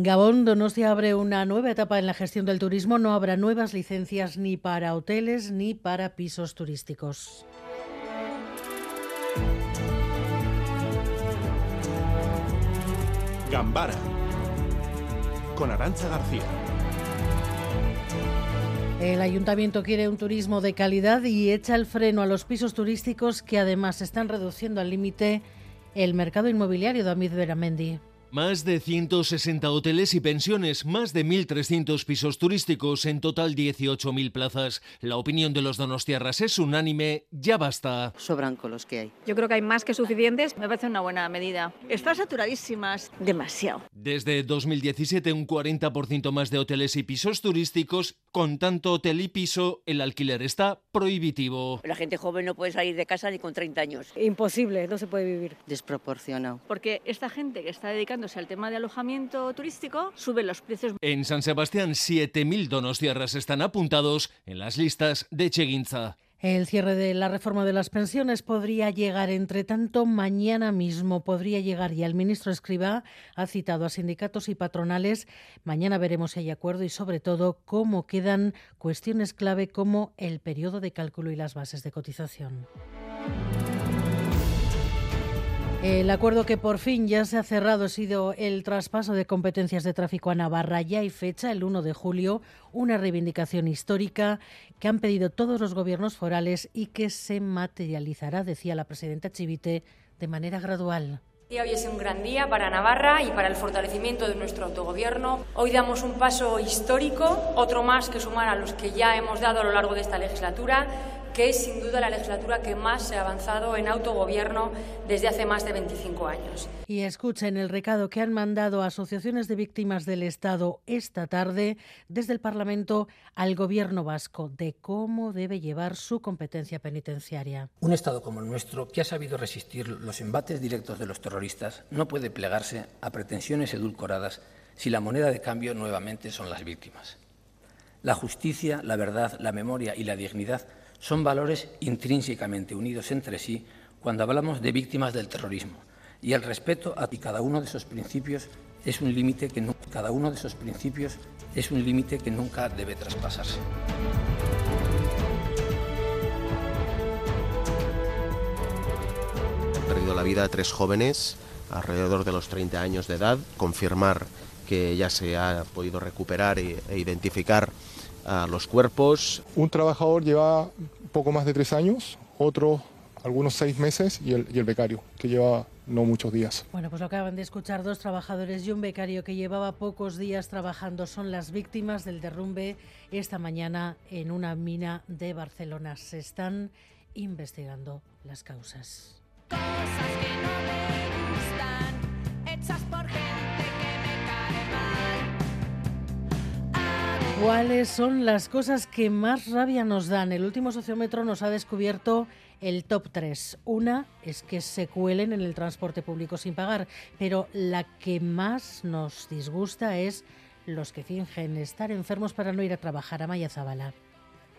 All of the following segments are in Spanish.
Gabón Donostia abre una nueva etapa en la gestión del turismo. No habrá nuevas licencias ni para hoteles ni para pisos turísticos. Gambara con Arancha García. El ayuntamiento quiere un turismo de calidad y echa el freno a los pisos turísticos que además están reduciendo al límite el mercado inmobiliario. David Beramendi. Más de 160 hoteles y pensiones, más de 1.300 pisos turísticos, en total 18.000 plazas. La opinión de los donostiarras es unánime, ya basta. Sobran con los que hay. Yo creo que hay más que suficientes. Me parece una buena medida. Están saturadísimas. Demasiado. Desde 2017, un 40% más de hoteles y pisos turísticos. Con tanto hotel y piso, el alquiler está prohibitivo. La gente joven no puede salir de casa ni con 30 años. Imposible, no se puede vivir. Desproporcionado. Porque esta gente que está dedicando al tema de alojamiento turístico, sube los precios. En San Sebastián, 7.000 donostiarras están apuntados en las listas de Cheguinza. El cierre de la reforma de las pensiones podría llegar, entre tanto, mañana mismo podría llegar y el ministro Escriba ha citado a sindicatos y patronales. Mañana veremos si hay acuerdo y, sobre todo, cómo quedan cuestiones clave como el periodo de cálculo y las bases de cotización. El acuerdo que por fin ya se ha cerrado ha sido el traspaso de competencias de tráfico a Navarra. Ya hay fecha, el 1 de julio, una reivindicación histórica que han pedido todos los gobiernos forales y que se materializará, decía la presidenta Chivite, de manera gradual. Hoy es un gran día para Navarra y para el fortalecimiento de nuestro autogobierno. Hoy damos un paso histórico, otro más que sumar a los que ya hemos dado a lo largo de esta legislatura que es sin duda la legislatura que más se ha avanzado en autogobierno desde hace más de 25 años. Y escuchen el recado que han mandado asociaciones de víctimas del Estado esta tarde desde el Parlamento al Gobierno vasco de cómo debe llevar su competencia penitenciaria. Un Estado como el nuestro, que ha sabido resistir los embates directos de los terroristas, no puede plegarse a pretensiones edulcoradas si la moneda de cambio nuevamente son las víctimas. La justicia, la verdad, la memoria y la dignidad son valores intrínsecamente unidos entre sí cuando hablamos de víctimas del terrorismo y el respeto a cada uno de esos principios es un límite que cada uno de esos principios es un límite que nunca debe traspasarse. Han perdido la vida tres jóvenes alrededor de los 30 años de edad. Confirmar que ya se ha podido recuperar e identificar a los cuerpos. Un trabajador lleva poco más de tres años, otro algunos seis meses y el, y el becario, que lleva no muchos días. Bueno, pues lo acaban de escuchar dos trabajadores y un becario que llevaba pocos días trabajando. Son las víctimas del derrumbe esta mañana en una mina de Barcelona. Se están investigando las causas. Cosas que no me gustan, ¿Cuáles son las cosas que más rabia nos dan? El último sociómetro nos ha descubierto el top 3. Una es que se cuelen en el transporte público sin pagar, pero la que más nos disgusta es los que fingen estar enfermos para no ir a trabajar a Maya Zabala.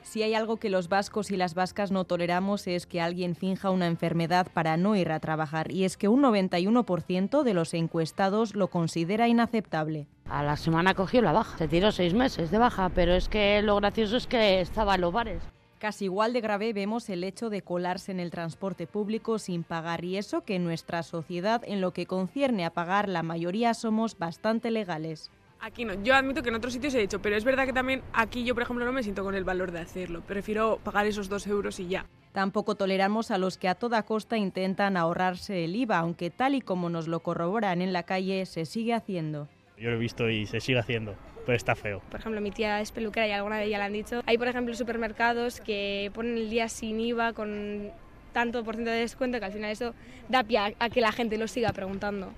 Si hay algo que los vascos y las vascas no toleramos es que alguien finja una enfermedad para no ir a trabajar, y es que un 91% de los encuestados lo considera inaceptable. A la semana cogió la baja, se tiró seis meses de baja, pero es que lo gracioso es que estaba en los bares. Casi igual de grave vemos el hecho de colarse en el transporte público sin pagar y eso que en nuestra sociedad en lo que concierne a pagar la mayoría somos bastante legales. Aquí no. Yo admito que en otros sitios he dicho, pero es verdad que también aquí yo, por ejemplo, no me siento con el valor de hacerlo. Prefiero pagar esos dos euros y ya. Tampoco toleramos a los que a toda costa intentan ahorrarse el IVA, aunque tal y como nos lo corroboran en la calle, se sigue haciendo. Yo lo he visto y se sigue haciendo, pero está feo. Por ejemplo, mi tía es peluquera y alguna de ella le han dicho. Hay, por ejemplo, supermercados que ponen el día sin IVA con tanto por ciento de descuento que al final eso da pie a que la gente lo siga preguntando.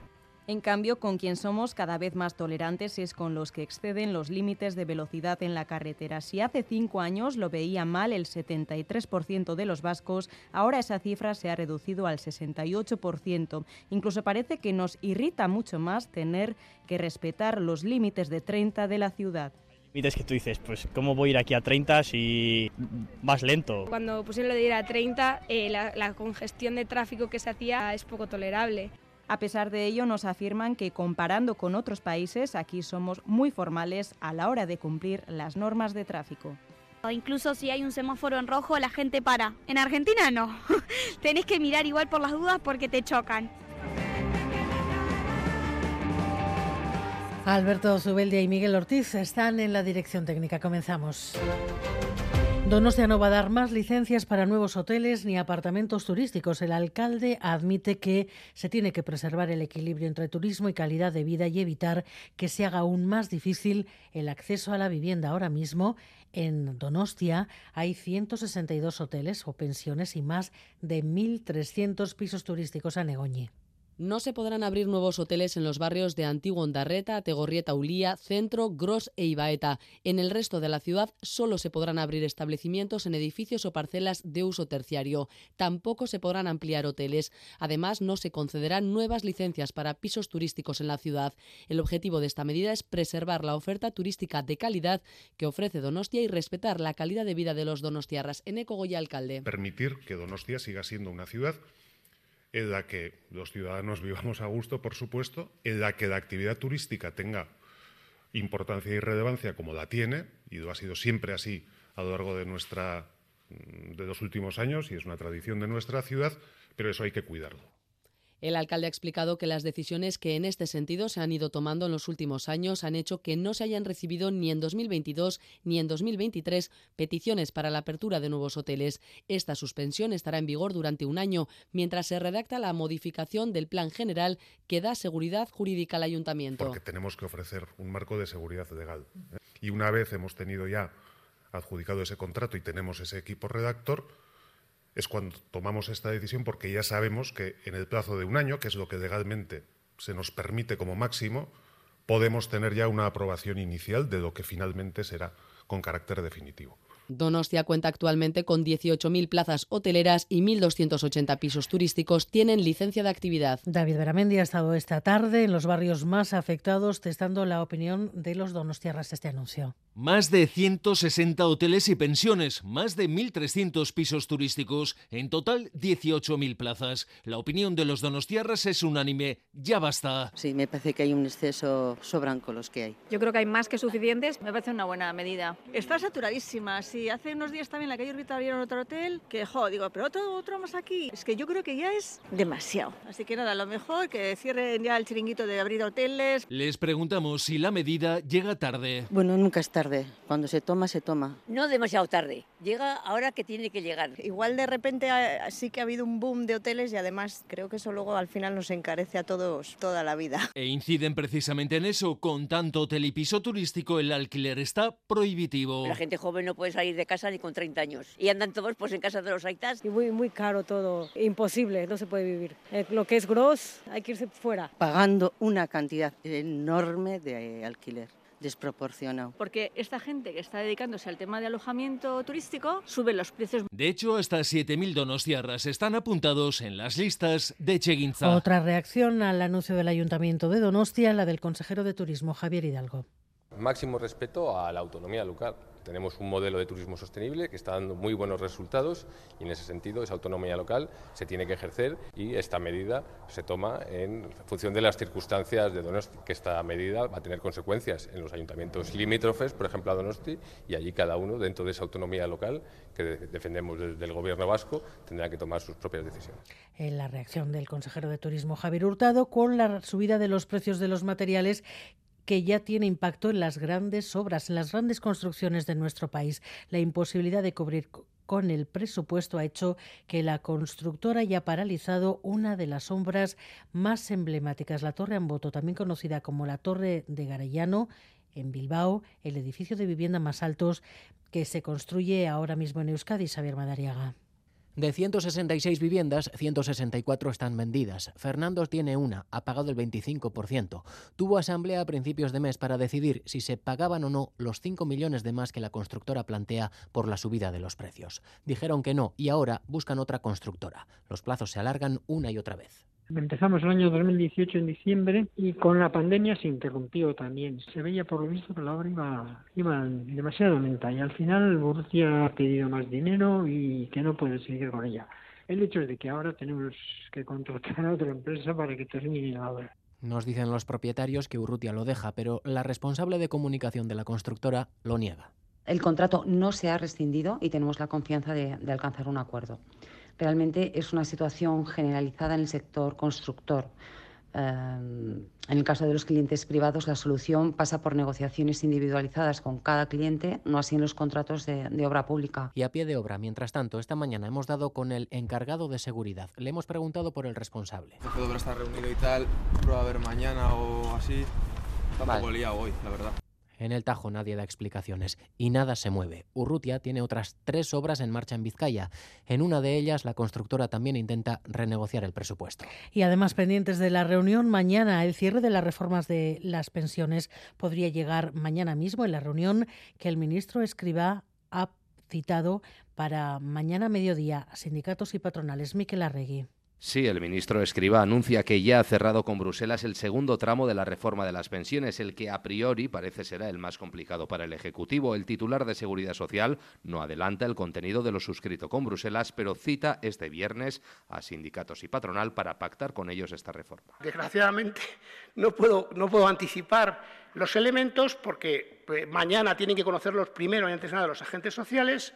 En cambio, con quien somos cada vez más tolerantes es con los que exceden los límites de velocidad en la carretera. Si hace cinco años lo veía mal el 73% de los vascos, ahora esa cifra se ha reducido al 68%. Incluso parece que nos irrita mucho más tener que respetar los límites de 30 de la ciudad límites que tú dices, pues cómo voy a ir aquí a 30 si más lento. Cuando pusieron lo de ir a 30, eh, la, la congestión de tráfico que se hacía es poco tolerable A pesar de ello, nos afirman que comparando con otros países, aquí somos muy formales a la hora de cumplir las normas de tráfico. Incluso si hay un semáforo en rojo, la gente para. En Argentina no. Tenés que mirar igual por las dudas porque te chocan. Alberto Zubeldia y Miguel Ortiz están en la dirección técnica. Comenzamos. Donostia no va a dar más licencias para nuevos hoteles ni apartamentos turísticos. El alcalde admite que se tiene que preservar el equilibrio entre turismo y calidad de vida y evitar que se haga aún más difícil el acceso a la vivienda. Ahora mismo en Donostia hay 162 hoteles o pensiones y más de 1.300 pisos turísticos a Negoñi. No se podrán abrir nuevos hoteles en los barrios de Antiguo Ondarreta, Tegorrieta Ulía, Centro, Gros e Ibaeta. En el resto de la ciudad solo se podrán abrir establecimientos en edificios o parcelas de uso terciario. Tampoco se podrán ampliar hoteles. Además, no se concederán nuevas licencias para pisos turísticos en la ciudad. El objetivo de esta medida es preservar la oferta turística de calidad que ofrece Donostia y respetar la calidad de vida de los donostiarras. Eneco Goya, alcalde. Permitir que Donostia siga siendo una ciudad en la que los ciudadanos vivamos a gusto, por supuesto, en la que la actividad turística tenga importancia y relevancia como la tiene, y lo ha sido siempre así a lo largo de, nuestra, de los últimos años, y es una tradición de nuestra ciudad, pero eso hay que cuidarlo. El alcalde ha explicado que las decisiones que en este sentido se han ido tomando en los últimos años han hecho que no se hayan recibido ni en 2022 ni en 2023 peticiones para la apertura de nuevos hoteles. Esta suspensión estará en vigor durante un año mientras se redacta la modificación del plan general que da seguridad jurídica al ayuntamiento. Porque tenemos que ofrecer un marco de seguridad legal. ¿eh? Y una vez hemos tenido ya adjudicado ese contrato y tenemos ese equipo redactor, es cuando tomamos esta decisión porque ya sabemos que en el plazo de un año, que es lo que legalmente se nos permite como máximo, podemos tener ya una aprobación inicial de lo que finalmente será con carácter definitivo. Donostia cuenta actualmente con 18.000 plazas hoteleras y 1.280 pisos turísticos tienen licencia de actividad. David Beramendi ha estado esta tarde en los barrios más afectados testando la opinión de los donostiarras este anuncio. Más de 160 hoteles y pensiones, más de 1.300 pisos turísticos, en total 18.000 plazas. La opinión de los donostiarras es unánime, ya basta. Sí, me parece que hay un exceso, sobran con los que hay. Yo creo que hay más que suficientes. Me parece una buena medida. Está saturadísima, sí. Hace unos días también en la calle Orbita abrieron otro hotel, que jo, digo, pero otro, otro más aquí. Es que yo creo que ya es demasiado. Así que nada, lo mejor que cierren ya el chiringuito de abrir hoteles. Les preguntamos si la medida llega tarde. Bueno, nunca es tarde. Cuando se toma, se toma. No demasiado tarde. Llega ahora que tiene que llegar. Igual de repente ha- sí que ha habido un boom de hoteles y además creo que eso luego al final nos encarece a todos toda la vida. E inciden precisamente en eso. Con tanto hotel y piso turístico, el alquiler está prohibitivo. La gente joven no puede salir de casa ni con 30 años. Y andan todos pues en casa de los aitas. Y muy, muy caro todo. Imposible, no se puede vivir. Eh, lo que es gross, hay que irse fuera. Pagando una cantidad enorme de alquiler, desproporcionado. Porque esta gente que está dedicándose al tema de alojamiento turístico sube los precios. De hecho, hasta 7.000 donostiarras están apuntados en las listas de Cheguinza. Otra reacción al anuncio del Ayuntamiento de Donostia, la del consejero de Turismo Javier Hidalgo. Máximo respeto a la autonomía local. Tenemos un modelo de turismo sostenible que está dando muy buenos resultados y en ese sentido esa autonomía local se tiene que ejercer y esta medida se toma en función de las circunstancias de Donosti, que esta medida va a tener consecuencias en los ayuntamientos limítrofes, por ejemplo a Donosti, y allí cada uno dentro de esa autonomía local que de- defendemos desde el gobierno vasco tendrá que tomar sus propias decisiones. En la reacción del consejero de Turismo Javier Hurtado con la subida de los precios de los materiales que ya tiene impacto en las grandes obras, en las grandes construcciones de nuestro país. La imposibilidad de cubrir co- con el presupuesto ha hecho que la constructora haya paralizado una de las obras más emblemáticas, la Torre Amboto, también conocida como la Torre de Garellano, en Bilbao, el edificio de vivienda más altos que se construye ahora mismo en Euskadi, Xavier Madariaga. De 166 viviendas, 164 están vendidas. Fernandos tiene una, ha pagado el 25%. Tuvo asamblea a principios de mes para decidir si se pagaban o no los 5 millones de más que la constructora plantea por la subida de los precios. Dijeron que no y ahora buscan otra constructora. Los plazos se alargan una y otra vez. Empezamos el año 2018 en diciembre y con la pandemia se interrumpió también. Se veía por lo visto que la obra iba, iba demasiado lenta y al final Borussia ha pedido más dinero y que no puede seguir con ella. El hecho es de que ahora tenemos que contratar a otra empresa para que termine la obra. Nos dicen los propietarios que Urrutia lo deja, pero la responsable de comunicación de la constructora lo niega. El contrato no se ha rescindido y tenemos la confianza de, de alcanzar un acuerdo. Realmente es una situación generalizada en el sector constructor. Eh, en el caso de los clientes privados, la solución pasa por negociaciones individualizadas con cada cliente, no así en los contratos de, de obra pública. Y a pie de obra, mientras tanto, esta mañana hemos dado con el encargado de seguridad. Le hemos preguntado por el responsable. El jefe de obra está reunido y tal, prueba a ver mañana o así. Un Vale. liado hoy, la verdad. En el Tajo nadie da explicaciones y nada se mueve. Urrutia tiene otras tres obras en marcha en Vizcaya. En una de ellas, la constructora también intenta renegociar el presupuesto. Y además, pendientes de la reunión mañana, el cierre de las reformas de las pensiones podría llegar mañana mismo en la reunión que el ministro Escribá ha citado para mañana mediodía sindicatos y patronales. Miquel Arregui. Sí, el ministro Escriba anuncia que ya ha cerrado con Bruselas el segundo tramo de la reforma de las pensiones, el que a priori parece será el más complicado para el Ejecutivo. El titular de Seguridad Social no adelanta el contenido de lo suscrito con Bruselas, pero cita este viernes a sindicatos y patronal para pactar con ellos esta reforma. Desgraciadamente no puedo, no puedo anticipar los elementos porque eh, mañana tienen que conocerlos primero y antes nada los agentes sociales,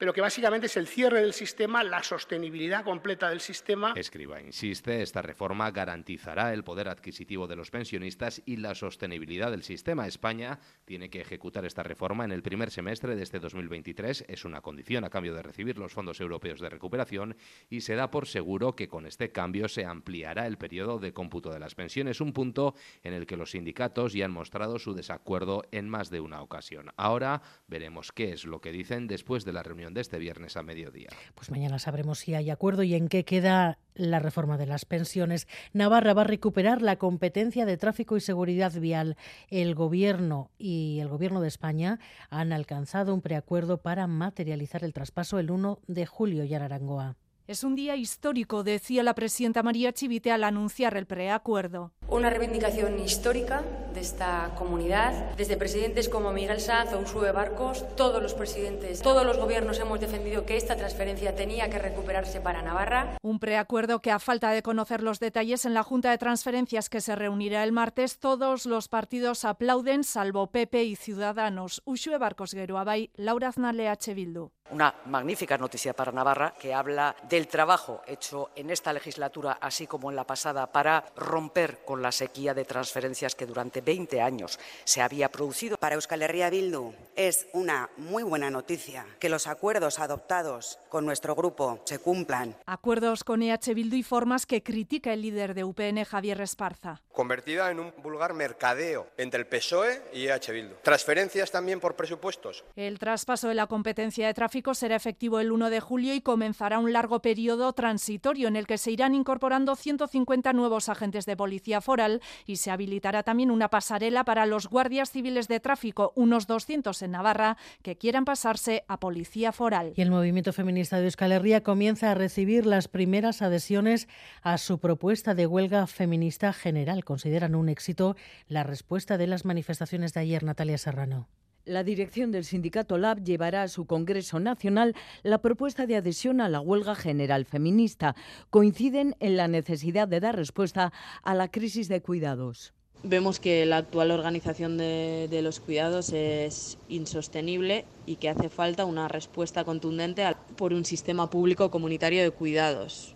pero que básicamente es el cierre del sistema, la sostenibilidad completa del sistema. Escriba insiste, esta reforma garantizará el poder adquisitivo de los pensionistas y la sostenibilidad del sistema. España tiene que ejecutar esta reforma en el primer semestre de este 2023. Es una condición a cambio de recibir los fondos europeos de recuperación y se da por seguro que con este cambio se ampliará el periodo de cómputo de las pensiones, un punto en el que los sindicatos ya han mostrado su desacuerdo en más de una ocasión. Ahora veremos qué es lo que dicen después de la reunión de este viernes a mediodía. Pues mañana sabremos si hay acuerdo y en qué queda la reforma de las pensiones. Navarra va a recuperar la competencia de tráfico y seguridad vial. El Gobierno y el Gobierno de España han alcanzado un preacuerdo para materializar el traspaso el 1 de julio en Arangoa. Es un día histórico, decía la presidenta María Chivite al anunciar el preacuerdo. Una reivindicación histórica de esta comunidad. Desde presidentes como Miguel Sanz o Usue Barcos, todos los presidentes, todos los gobiernos hemos defendido que esta transferencia tenía que recuperarse para Navarra. Un preacuerdo que, a falta de conocer los detalles en la Junta de Transferencias que se reunirá el martes, todos los partidos aplauden, salvo PP y Ciudadanos. Usue Barcos Geruabay, Laura Aznale, H. Bildu. Una magnífica noticia para Navarra que habla del trabajo hecho en esta legislatura, así como en la pasada, para romper con la sequía de transferencias que durante 20 años se había producido. Para Euskal Herria Bildu es una muy buena noticia que los acuerdos adoptados con nuestro grupo se cumplan. Acuerdos con EH Bildu y formas que critica el líder de UPN, Javier Esparza. convertida en un vulgar mercadeo entre el PSOE y EH Bildu. Transferencias también por presupuestos. El traspaso de la competencia de tráfico será efectivo el 1 de julio y comenzará un largo periodo transitorio en el que se irán incorporando 150 nuevos agentes de policía foral y se habilitará también una pasarela para los guardias civiles de tráfico, unos 200 en Navarra, que quieran pasarse a policía foral. Y el movimiento feminista de Euskal Herria comienza a recibir las primeras adhesiones a su propuesta de huelga feminista general. Consideran un éxito la respuesta de las manifestaciones de ayer, Natalia Serrano. La dirección del sindicato LAB llevará a su Congreso Nacional la propuesta de adhesión a la huelga general feminista. Coinciden en la necesidad de dar respuesta a la crisis de cuidados. Vemos que la actual organización de, de los cuidados es insostenible y que hace falta una respuesta contundente por un sistema público comunitario de cuidados.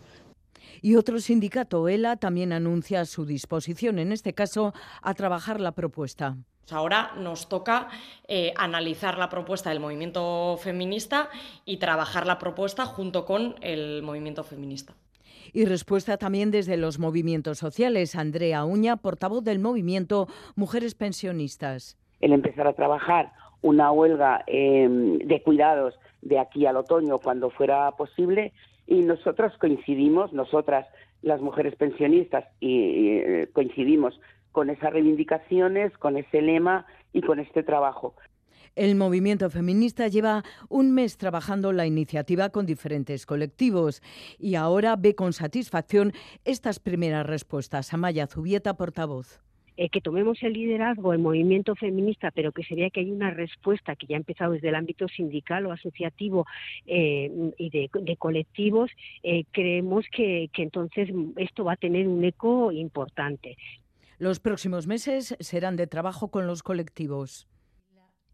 Y otro sindicato, ELA, también anuncia su disposición, en este caso, a trabajar la propuesta. Ahora nos toca eh, analizar la propuesta del movimiento feminista y trabajar la propuesta junto con el movimiento feminista. Y respuesta también desde los movimientos sociales. Andrea Uña, portavoz del movimiento Mujeres Pensionistas. el empezar a trabajar una huelga eh, de cuidados de aquí al otoño cuando fuera posible y nosotras coincidimos, nosotras las mujeres pensionistas y eh, coincidimos con esas reivindicaciones, con ese lema y con este trabajo. El movimiento feminista lleva un mes trabajando la iniciativa con diferentes colectivos y ahora ve con satisfacción estas primeras respuestas. Amaya Zubieta, portavoz. eh, que tomemos el liderazgo, el movimiento feminista, pero que sería que hay una respuesta que ya ha empezado desde el ámbito sindical o asociativo eh, y de, colectivos, eh, creemos que, que entonces esto va a tener un eco importante. Los próximos meses serán de trabajo con los colectivos.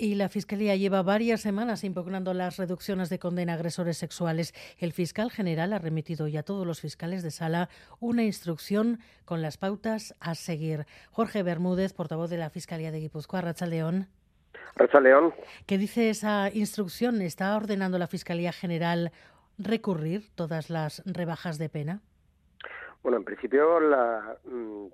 Y la Fiscalía lleva varias semanas impugnando las reducciones de condena a agresores sexuales. El fiscal general ha remitido ya a todos los fiscales de sala una instrucción con las pautas a seguir. Jorge Bermúdez, portavoz de la Fiscalía de Guipúzcoa, Racha León. Racha León. ¿Qué dice esa instrucción? ¿Está ordenando la Fiscalía General recurrir todas las rebajas de pena? Bueno, en principio la, mm,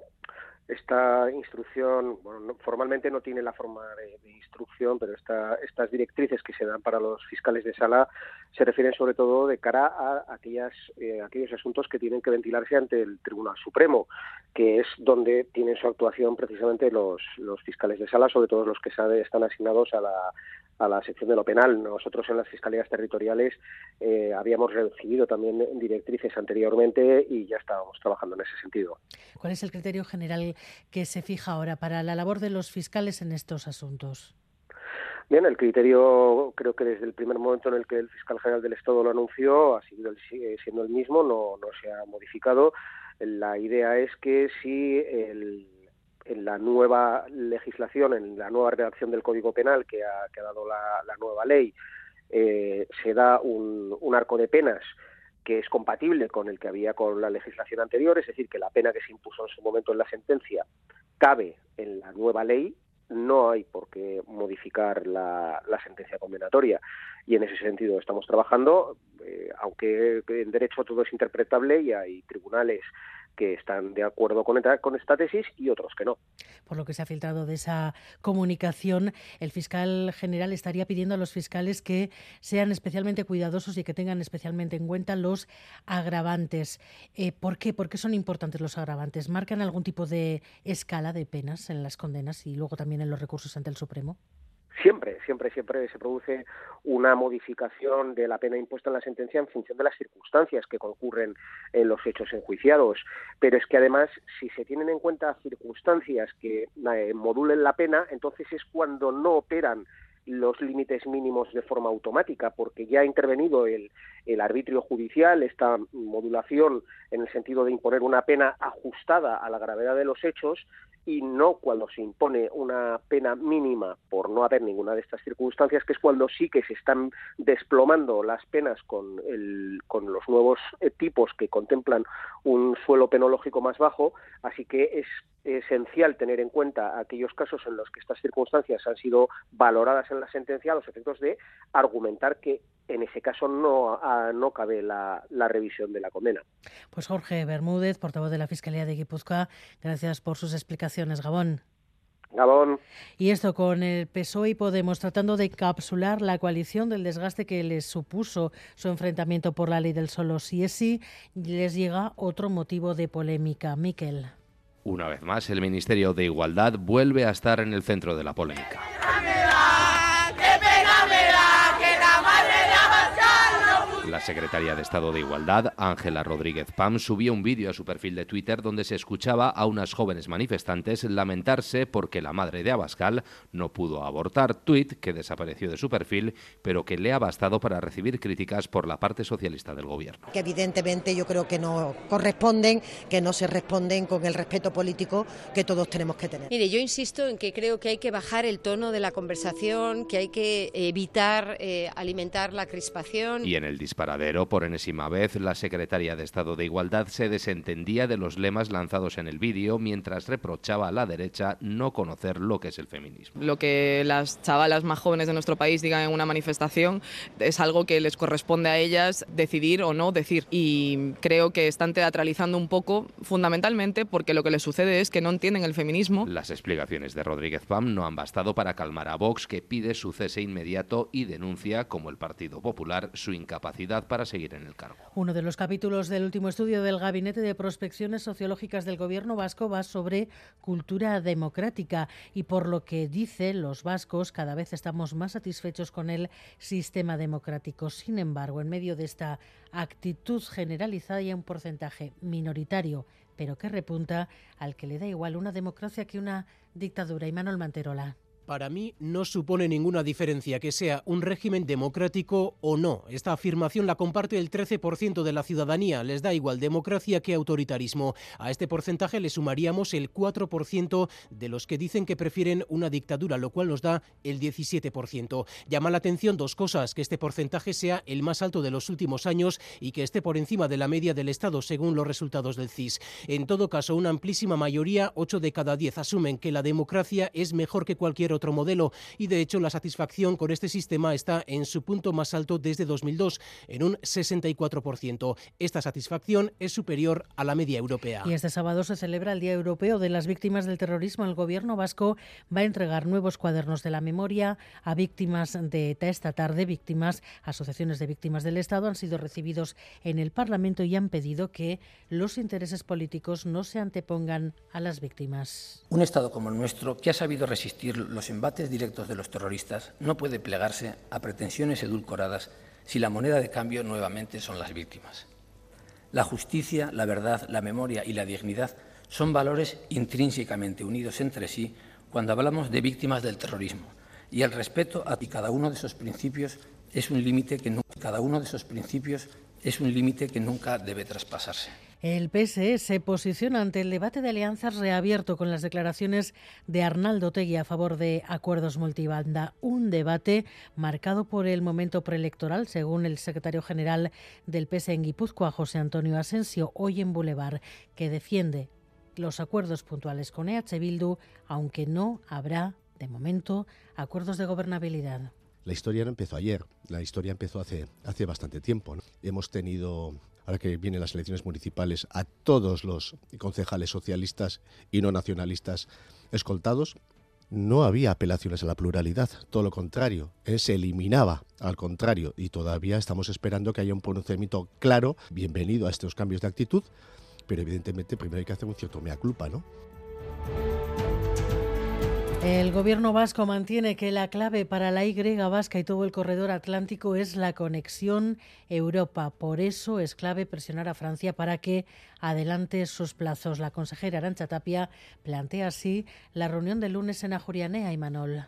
esta instrucción, bueno, formalmente no tiene la forma de, instrucción, pero esta, estas directrices que se dan para los fiscales de sala se refieren sobre todo de cara a aquellas, eh, aquellos asuntos que tienen que ventilarse ante el Tribunal Supremo, que es donde tienen su actuación precisamente los, los fiscales de sala, sobre todo los que están asignados a la, a la sección de lo penal. Nosotros en las fiscalías territoriales eh, habíamos recibido también directrices anteriormente y ya estábamos trabajando en ese sentido. ¿Cuál es el criterio general que se fija ahora para la labor de los fiscales en estos asuntos? Bien, el criterio creo que desde el primer momento en el que el fiscal general del Estado lo anunció ha sido siendo el mismo, no, no se ha modificado. La idea es que si el en la nueva legislación, en la nueva redacción del Código Penal que ha, dado la, nueva ley, eh, se da un, arco de penas que es compatible con el que había con la legislación anterior, es decir, que la pena que se impuso en su momento en la sentencia cabe en la nueva ley, no hay por qué modificar la, sentencia condenatoria. Y en ese sentido estamos trabajando, eh, aunque en derecho todo es interpretable y hay tribunales que están de acuerdo con con esta tesis y otros que no. Por lo que se ha filtrado de esa comunicación, el fiscal general estaría pidiendo a los fiscales que sean especialmente cuidadosos y que tengan especialmente en cuenta los agravantes. Eh, ¿Por qué? ¿Por qué son importantes los agravantes? ¿Marcan algún tipo de escala de penas en las condenas y luego también en los recursos ante el Supremo? Siempre, siempre, siempre se produce una modificación de la pena impuesta en la sentencia en función de las circunstancias que concurren en los hechos enjuiciados. Pero es que además, si se tienen en cuenta circunstancias que eh, modulen la pena, entonces es cuando no operan los límites mínimos de forma automática, porque ya ha intervenido el, el, arbitrio judicial, esta modulación en el sentido de imponer una pena ajustada a la gravedad de los hechos, y no cuando se impone una pena mínima por no haber ninguna de estas circunstancias, que es cuando sí que se están desplomando las penas con, el, con los nuevos eh, tipos que contemplan un suelo penológico más bajo, así que es esencial tener en cuenta aquellos casos en los que estas circunstancias han sido valoradas en la sentencia a los efectos de argumentar que en ese caso no, ah, no cabe la, la, revisión de la condena. Pues Jorge Bermúdez, portavoz de la Fiscalía de Guipúzcoa, gracias por sus explicaciones, Gabón. Gabón. Y esto con el PSOE y Podemos tratando de encapsular la coalición del desgaste que les supuso su enfrentamiento por la ley del solo si es sí, les llega otro motivo de polémica. Miquel. Una vez más, el Ministerio de Igualdad vuelve a estar en el centro de la polémica. La secretaria de Estado de Igualdad, Ángela Rodríguez Pam, subió un vídeo a su perfil de Twitter donde se escuchaba a unas jóvenes manifestantes lamentarse porque la madre de Abascal no pudo abortar, tuit que desapareció de su perfil, pero que le ha bastado para recibir críticas por la parte socialista del gobierno. Que evidentemente yo creo que no corresponden, que no se responden con el respeto político que todos tenemos que tener. Mire, yo insisto en que creo que hay que bajar el tono de la conversación, que hay que evitar eh, alimentar la crispación. Y en el disparo por enésima vez, la secretaria de Estado de Igualdad se desentendía de los lemas lanzados en el vídeo mientras reprochaba a la derecha no conocer lo que es el feminismo. Lo que las chavalas más jóvenes de nuestro país digan en una manifestación es algo que les corresponde a ellas decidir o no decir. Y creo que están teatralizando un poco, fundamentalmente porque lo que les sucede es que no entienden el feminismo. Las explicaciones de Rodríguez Pam no han bastado para calmar a Vox, que pide su cese inmediato y denuncia, como el Partido Popular, su incapacidad para seguir en el cargo. Uno de los capítulos del último estudio del Gabinete de Prospecciones Sociológicas del Gobierno vasco va sobre cultura democrática y por lo que dice los vascos cada vez estamos más satisfechos con el sistema democrático. Sin embargo, en medio de esta actitud generalizada hay un porcentaje minoritario pero que repunta al que le da igual una democracia que una dictadura. Y Manuel Manterola. Para mí no supone ninguna diferencia que sea un régimen democrático o no. Esta afirmación la comparte el 13% de la ciudadanía. Les da igual democracia que autoritarismo. A este porcentaje le sumaríamos el 4% de los que dicen que prefieren una dictadura, lo cual nos da el 17%. Llama la atención dos cosas, que este porcentaje sea el más alto de los últimos años y que esté por encima de la media del Estado, según los resultados del CIS. En todo caso, una amplísima mayoría, 8 de cada 10, asumen que la democracia es mejor que cualquier otro modelo y de hecho la satisfacción con este sistema está en su punto más alto desde 2002, en un 64%. Esta satisfacción es superior a la media europea. Y este sábado se celebra el Día Europeo de las Víctimas del Terrorismo. El gobierno vasco va a entregar nuevos cuadernos de la memoria a víctimas de ETA esta tarde. Víctimas, asociaciones de víctimas del Estado han sido recibidos en el Parlamento y han pedido que los intereses políticos no se antepongan a las víctimas. Un Estado como el nuestro, que ha sabido resistir los embates directos de los terroristas, no puede plegarse a pretensiones edulcoradas si la moneda de cambio nuevamente son las víctimas. La justicia, la verdad, la memoria y la dignidad son valores intrínsecamente unidos entre sí cuando hablamos de víctimas del terrorismo y el respeto a cada uno de principios es un límite que cada uno de esos principios es un límite que nunca debe traspasarse. El PSE se posiciona ante el debate de alianzas reabierto con las declaraciones de Arnaldo Tegui a favor de acuerdos multibanda. Un debate marcado por el momento preelectoral, según el secretario general del PSE en Guipúzcoa, José Antonio Asensio, hoy en Boulevard, que defiende los acuerdos puntuales con EH Bildu, aunque no habrá, de momento, acuerdos de gobernabilidad. La historia no empezó ayer, la historia empezó hace, hace bastante tiempo. Hemos tenido ahora que vienen las elecciones municipales, a todos los concejales socialistas y no nacionalistas escoltados. No había apelaciones a la pluralidad, todo lo contrario, eh, se eliminaba al contrario y todavía estamos esperando que haya un pronunciamiento claro, bienvenido a estos cambios de actitud, pero evidentemente primero hay que hacer un cierto mea culpa, ¿no? El gobierno vasco mantiene que la clave para la Y vasca y todo el corredor atlántico es la conexión Europa. Por eso es clave presionar a Francia para que adelante sus plazos. La consejera Arancha Tapia plantea así la reunión del lunes en Ajurianea y Manol.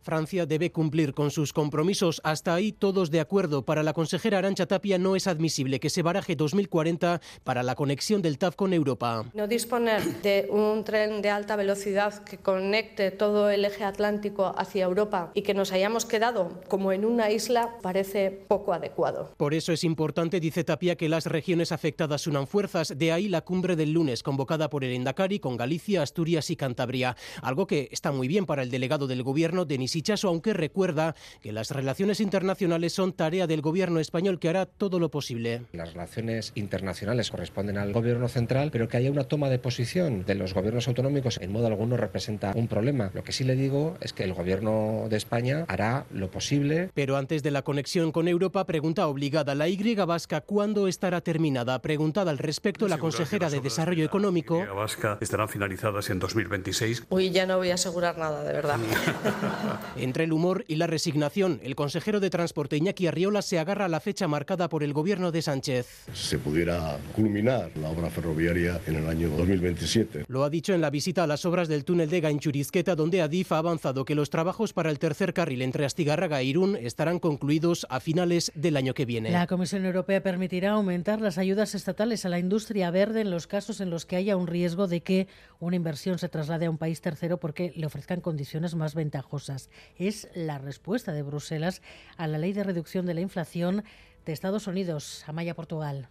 Francia debe cumplir con sus compromisos. Hasta ahí todos de acuerdo. Para la consejera Arancha Tapia no es admisible que se baraje 2040 para la conexión del TAF con Europa. No disponer de un tren de alta velocidad que conecte todo el eje atlántico hacia Europa y que nos hayamos quedado como en una isla parece poco adecuado. Por eso es importante, dice Tapia, que las regiones afectadas unan fuerzas. De ahí la cumbre del lunes convocada por el Endacari con Galicia, Asturias y Cantabria. Algo que está muy bien para el delegado del gobierno, Denis aunque recuerda que las relaciones internacionales son tarea del gobierno español que hará todo lo posible. Las relaciones internacionales corresponden al gobierno central, pero que haya una toma de posición de los gobiernos autonómicos en modo alguno representa un problema. Lo que sí le digo es que el gobierno de España hará lo posible. Pero antes de la conexión con Europa, pregunta obligada la Y vasca cuándo estará terminada. Preguntada al respecto la consejera de Desarrollo Económico. La vasca estarán finalizadas en 2026. Uy, ya no voy a asegurar nada, de verdad. Entre el humor y la resignación, el consejero de Transporte Iñaki Arriola se agarra a la fecha marcada por el gobierno de Sánchez. Se pudiera culminar la obra ferroviaria en el año 2027. Lo ha dicho en la visita a las obras del túnel de Ganchurizqueta, donde Adif ha avanzado que los trabajos para el tercer carril entre Astigarraga e Irún estarán concluidos a finales del año que viene. La Comisión Europea permitirá aumentar las ayudas estatales a la industria verde en los casos en los que haya un riesgo de que una inversión se traslade a un país tercero porque le ofrezcan condiciones más ventajosas es la respuesta de Bruselas a la ley de reducción de la inflación de Estados Unidos. Amaya, Portugal.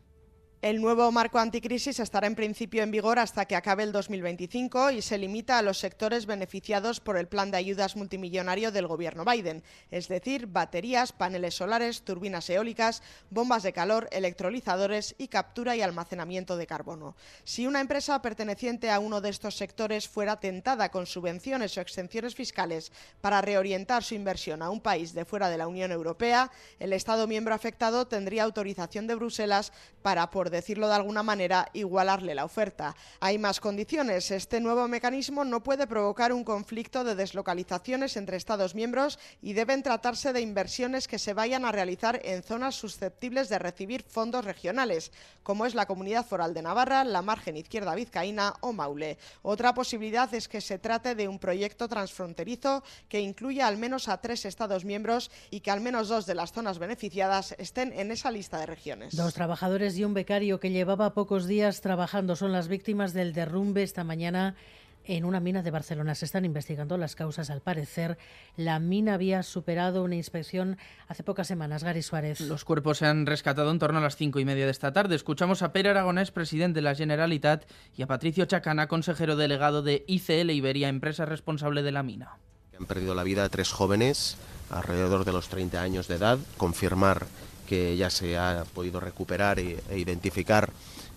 El nuevo marco anticrisis estará en principio en vigor hasta que acabe el 2025 y se limita a los sectores beneficiados por el plan de ayudas multimillonario del gobierno Biden, es decir, baterías, paneles solares, turbinas eólicas, bombas de calor, electrolizadores y captura y almacenamiento de carbono. Si una empresa perteneciente a uno de estos sectores fuera tentada con subvenciones o exenciones fiscales para reorientar su inversión a un país de fuera de la Unión Europea, el Estado miembro afectado tendría autorización de Bruselas para aportar por decirlo de alguna manera, igualarle la oferta. Hay más condiciones. Este nuevo mecanismo no puede provocar un conflicto de deslocalizaciones entre Estados miembros y deben tratarse de inversiones que se vayan a realizar en zonas susceptibles de recibir fondos regionales, como es la Comunidad Foral de Navarra, la margen izquierda vizcaína o Maule. Otra posibilidad es que se trate de un proyecto transfronterizo que incluya al menos a tres Estados miembros y que al menos dos de las zonas beneficiadas estén en esa lista de regiones. Dos trabajadores y un becario que llevaba pocos días trabajando son las víctimas del derrumbe esta mañana en una mina de Barcelona. Se están investigando las causas. Al parecer, la mina había superado una inspección hace pocas semanas. Gary Suárez. Los cuerpos se han rescatado en torno a las cinco y media de esta tarde. Escuchamos a Pere Aragonés, presidente de la Generalitat, y a Patricio Chacana, consejero delegado de ICL Iberia, empresa responsable de la mina. Han perdido la vida tres jóvenes alrededor de los 30 años de edad. Confirmar que ya se ha podido recuperar e, identificar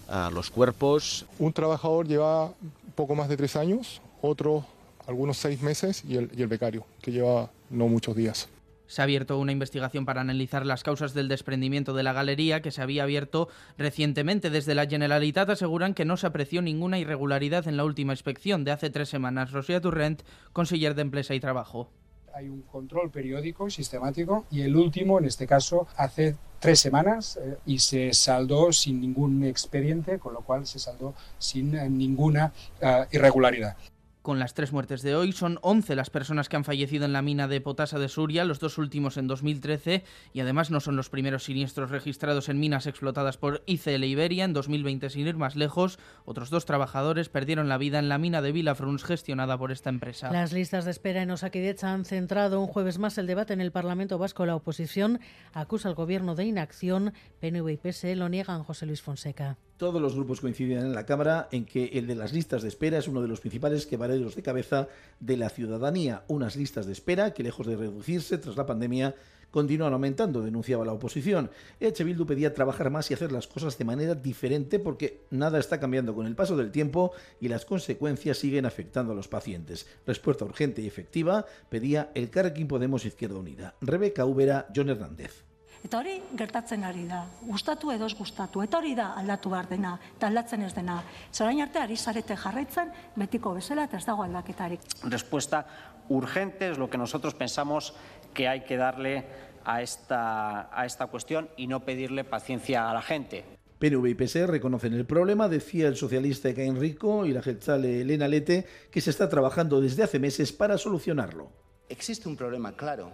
a los cuerpos. Un trabajador lleva poco más de tres años, otro algunos seis meses y el, y el becario, que lleva no muchos días. Se ha abierto una investigación para analizar las causas del desprendimiento de la galería que se había abierto recientemente. Desde la Generalitat aseguran que no se apreció ninguna irregularidad en la última inspección de hace tres semanas. Rosía Turrent, consiller de Empresa y Trabajo hay un control periódico sistemático y el último, en este caso, hace tres semanas eh, y se saldó sin ningún expediente, con lo cual se saldó sin eh, ninguna uh, irregularidad. Con las tres muertes de hoy, son 11 las personas que han fallecido en la mina de Potasa de Suria, los dos últimos en 2013, y además no son los primeros siniestros registrados en minas explotadas por ICL Iberia. En 2020, sin ir más lejos, otros dos trabajadores perdieron la vida en la mina de Vilafruns gestionada por esta empresa. Las listas de espera en Osakidecha han centrado un jueves más el debate en el Parlamento Vasco. La oposición acusa al gobierno de inacción. PNV y PSE lo niegan José Luis Fonseca todos los grupos coinciden en la Cámara en que el de las listas de espera es uno de los principales quebraderos de cabeza de la ciudadanía. Unas listas de espera que, lejos de reducirse tras la pandemia, continúan aumentando, denunciaba la oposición. Eche Bildu pedía trabajar más y hacer las cosas de manera diferente porque nada está cambiando con el paso del tiempo y las consecuencias siguen afectando a los pacientes. Respuesta urgente y efectiva pedía el Carrequín Podemos Izquierda Unida. Rebeca Ubera, John Hernández. Eta hori gertatzen ari da. Gustatu edo ez gustatu. Eta hori da aldatu behar dena, eta aldatzen ez dena. Zorain arte ari zarete jarraitzen, betiko bezala eta ez dago aldaketarik. Respuesta urgente es lo que nosotros pensamos que hay que darle a esta, a esta cuestión y no pedirle paciencia a la gente. PNV y PSE reconocen el problema, decía el socialista Caín Rico y la jetzale Elena Lete, que se está trabajando desde hace meses para solucionarlo. Existe un problema claro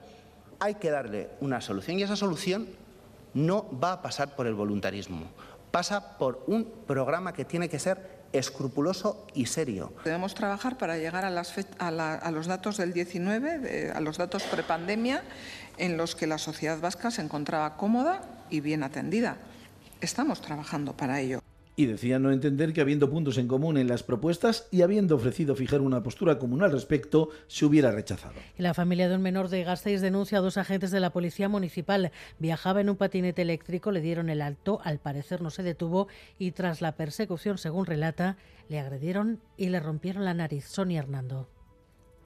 hay que darle una solución y esa solución no va a pasar por el voluntarismo, pasa por un programa que tiene que ser escrupuloso y serio. Debemos trabajar para llegar a, las a, la, los datos del 19, de, a los datos prepandemia, en los que la sociedad vasca se encontraba cómoda y bien atendida. Estamos trabajando para ello y decía no entender que habiendo puntos en común en las propuestas y habiendo ofrecido fijar una postura común al respecto, se hubiera rechazado. La familia de un menor de Gasteiz denuncia a dos agentes de la policía municipal. Viajaba en un patinete eléctrico, le dieron el alto, al parecer no se detuvo y tras la persecución, según relata, le agredieron y le rompieron la nariz. Sonia Hernando.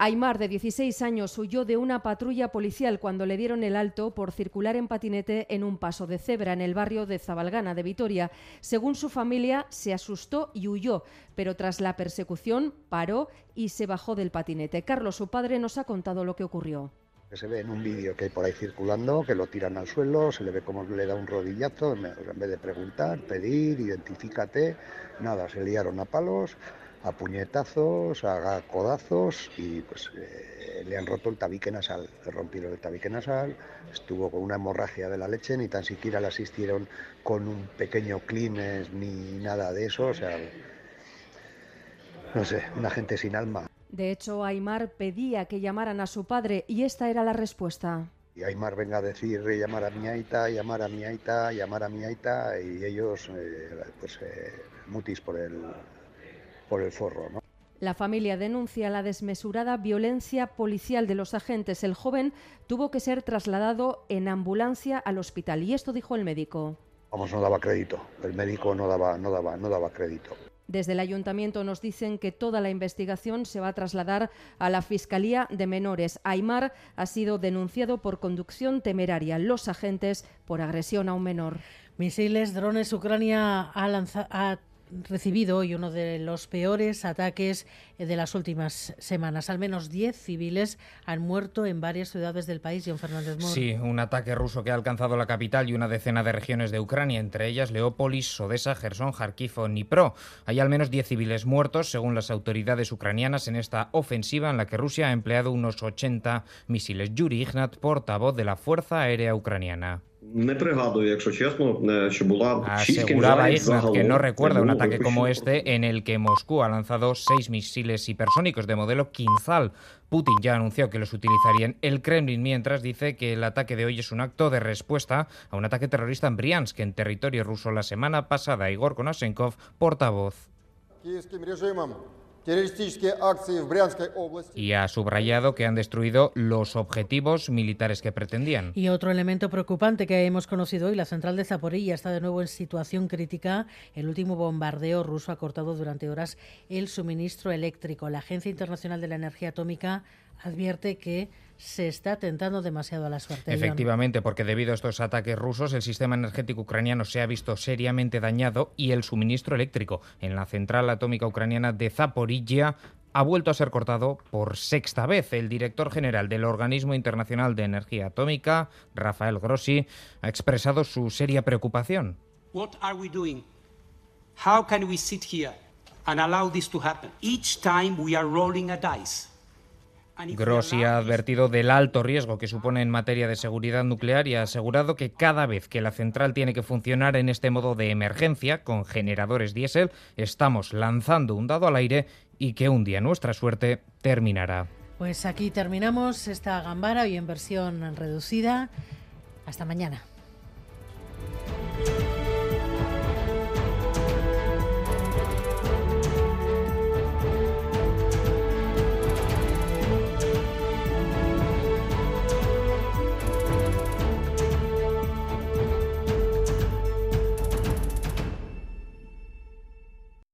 Aymar, de 16 años, huyó de una patrulla policial cuando le dieron el alto por circular en patinete en un paso de cebra en el barrio de Zabalgana de Vitoria. Según su familia, se asustó y huyó, pero tras la persecución paró y se bajó del patinete. Carlos, su padre, nos ha contado lo que ocurrió se ve en un vídeo que hay por ahí circulando, que lo tiran al suelo, se le ve cómo le da un rodillazo, en vez de preguntar, pedir, identifícate, nada, se liaron a palos, a puñetazos, a codazos y pues eh, le han roto el tabique nasal, le rompieron el tabique nasal, estuvo con una hemorragia de la leche, ni tan siquiera le asistieron con un pequeño clines ni nada de eso, o sea, no sé, una gente sin alma. De hecho, Aymar pedía que llamaran a su padre y esta era la respuesta. Y Aymar venga a decir llamar a mi aita, llamar a mi aita, llamar a mi aita y ellos eh, pues eh, mutis por el por el forro. ¿no? La familia denuncia la desmesurada violencia policial de los agentes. El joven tuvo que ser trasladado en ambulancia al hospital y esto dijo el médico. Vamos, no daba crédito. El médico no daba, no daba, no daba crédito. Desde el ayuntamiento nos dicen que toda la investigación se va a trasladar a la Fiscalía de Menores. Aymar ha sido denunciado por conducción temeraria, los agentes por agresión a un menor. Misiles, drones, Ucrania ha, lanzado, ha recibido hoy uno de los peores ataques de las últimas semanas. Al menos 10 civiles han muerto en varias ciudades del país. John Fernández. Sí, un ataque ruso que ha alcanzado la capital y una decena de regiones de Ucrania, entre ellas Leópolis, Odessa, Gerson, Kharkiv o Dnipro. Hay al menos 10 civiles muertos, según las autoridades ucranianas, en esta ofensiva en la que Rusia ha empleado unos 80 misiles. Yuri Ignat, portavoz de la Fuerza Aérea Ucraniana. Aseguraba Ignat que no recuerda un ataque como este en el que Moscú ha lanzado seis misiles hipersónicos de modelo Kinzhal. Putin ya anunció que los utilizarían el Kremlin, mientras dice que el ataque de hoy es un acto de respuesta a un ataque terrorista en Briansk, en territorio ruso, la semana pasada. Igor Konashenkov, portavoz y ha subrayado que han destruido los objetivos militares que pretendían. Y otro elemento preocupante que hemos conocido hoy, la central de Zaporilla está de nuevo en situación crítica. El último bombardeo ruso ha cortado durante horas el suministro eléctrico. La Agencia Internacional de la Energía Atómica advierte que se está tentando demasiado a la suerte. Efectivamente, porque debido a estos ataques rusos, el sistema energético ucraniano se ha visto seriamente dañado y el suministro eléctrico en la central atómica ucraniana de Zaporizhia ha vuelto a ser cortado por sexta vez. El director general del Organismo Internacional de Energía Atómica, Rafael Grossi, ha expresado su seria preocupación. What are we doing? How can we sit here and allow this to happen? Each time we are rolling a dice. Grossi ha advertido del alto riesgo que supone en materia de seguridad nuclear y ha asegurado que cada vez que la central tiene que funcionar en este modo de emergencia con generadores diésel, estamos lanzando un dado al aire y que un día nuestra suerte terminará. Pues aquí terminamos esta gambara hoy en versión reducida. Hasta mañana.